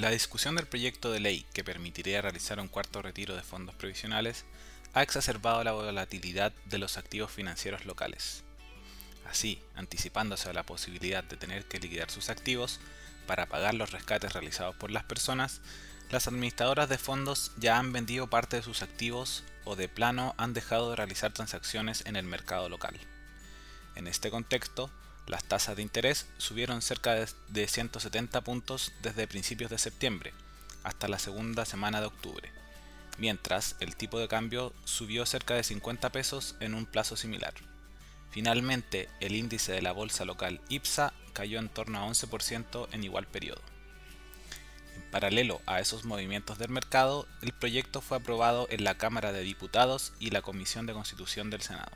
La discusión del proyecto de ley que permitiría realizar un cuarto retiro de fondos provisionales ha exacerbado la volatilidad de los activos financieros locales. Así, anticipándose a la posibilidad de tener que liquidar sus activos para pagar los rescates realizados por las personas, las administradoras de fondos ya han vendido parte de sus activos o de plano han dejado de realizar transacciones en el mercado local. En este contexto, las tasas de interés subieron cerca de 170 puntos desde principios de septiembre hasta la segunda semana de octubre, mientras el tipo de cambio subió cerca de 50 pesos en un plazo similar. Finalmente, el índice de la bolsa local IPSA cayó en torno a 11% en igual periodo. En paralelo a esos movimientos del mercado, el proyecto fue aprobado en la Cámara de Diputados y la Comisión de Constitución del Senado.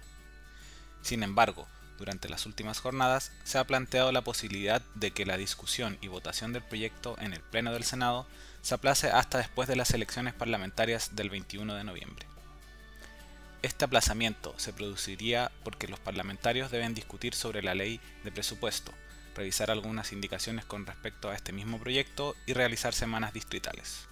Sin embargo, durante las últimas jornadas se ha planteado la posibilidad de que la discusión y votación del proyecto en el Pleno del Senado se aplace hasta después de las elecciones parlamentarias del 21 de noviembre. Este aplazamiento se produciría porque los parlamentarios deben discutir sobre la ley de presupuesto, revisar algunas indicaciones con respecto a este mismo proyecto y realizar semanas distritales.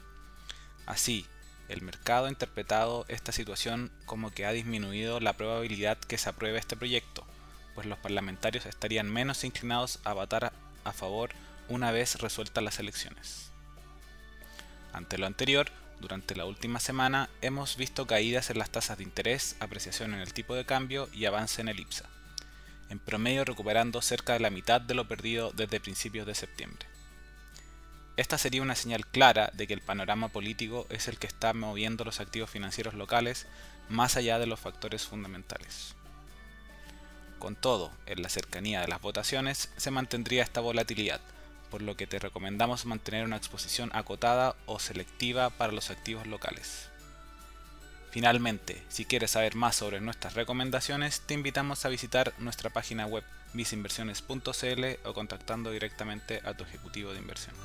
Así, el mercado ha interpretado esta situación como que ha disminuido la probabilidad que se apruebe este proyecto, pues los parlamentarios estarían menos inclinados a votar a favor una vez resueltas las elecciones. Ante lo anterior, durante la última semana hemos visto caídas en las tasas de interés, apreciación en el tipo de cambio y avance en el IPSA, en promedio recuperando cerca de la mitad de lo perdido desde principios de septiembre. Esta sería una señal clara de que el panorama político es el que está moviendo los activos financieros locales más allá de los factores fundamentales. Con todo, en la cercanía de las votaciones se mantendría esta volatilidad, por lo que te recomendamos mantener una exposición acotada o selectiva para los activos locales. Finalmente, si quieres saber más sobre nuestras recomendaciones, te invitamos a visitar nuestra página web visinversiones.cl o contactando directamente a tu ejecutivo de inversión.